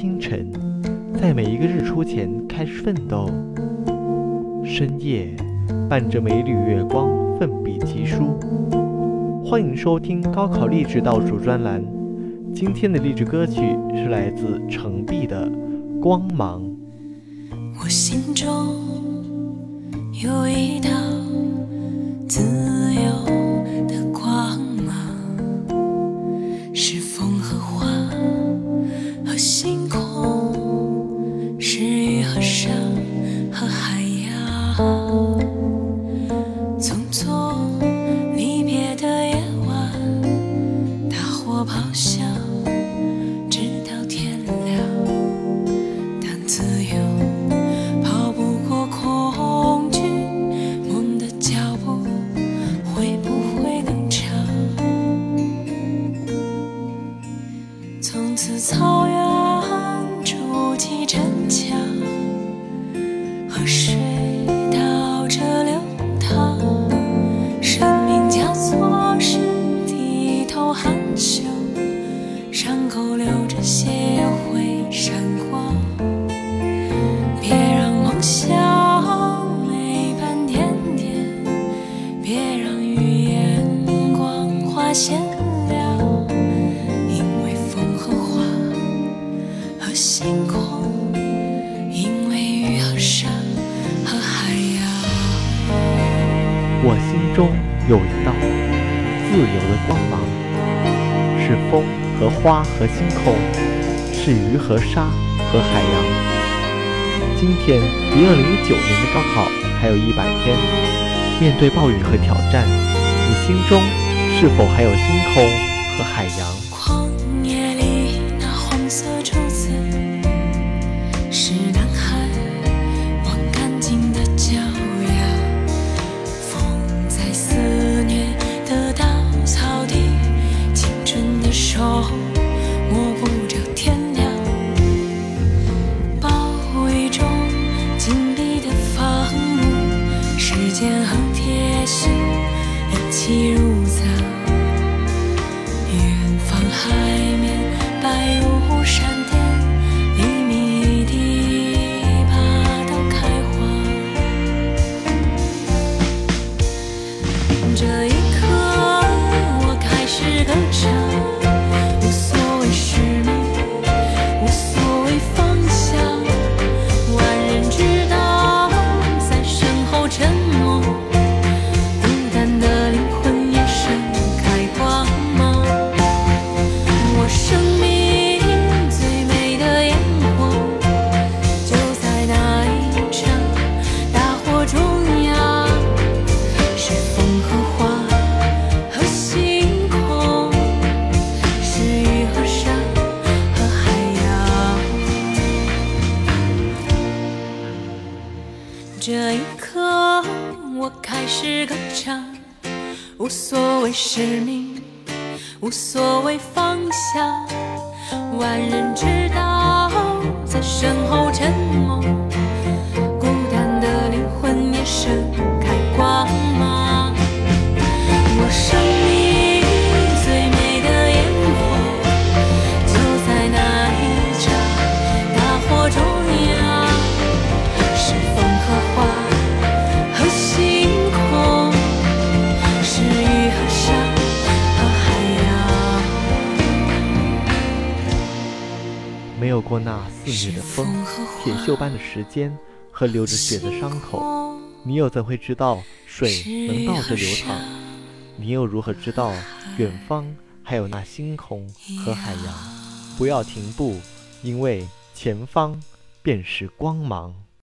清晨，在每一个日出前开始奋斗；深夜，伴着每缕月光奋笔疾书。欢迎收听高考励志倒数专栏。今天的励志歌曲是来自程璧的《光芒》。我心中有一道含羞，伤口流着血也会闪光。别让梦想没半点点，别让语言光华显亮，因为风和花和星空，因为雨和山和海洋。我心中有一道自由的光芒，是风和花和星空，是鱼和沙和海洋。今天离二零一九年的高考还有一百天，面对暴雨和挑战，你心中是否还有星空我开始歌唱，无所谓使命，无所谓方向。万人之有过那肆虐的风、铁锈般的时间和流着血的伤口，你又怎会知道水能倒着流淌？你又如何知道远方还有那星空和海洋？不要停步，因为前方便是光芒。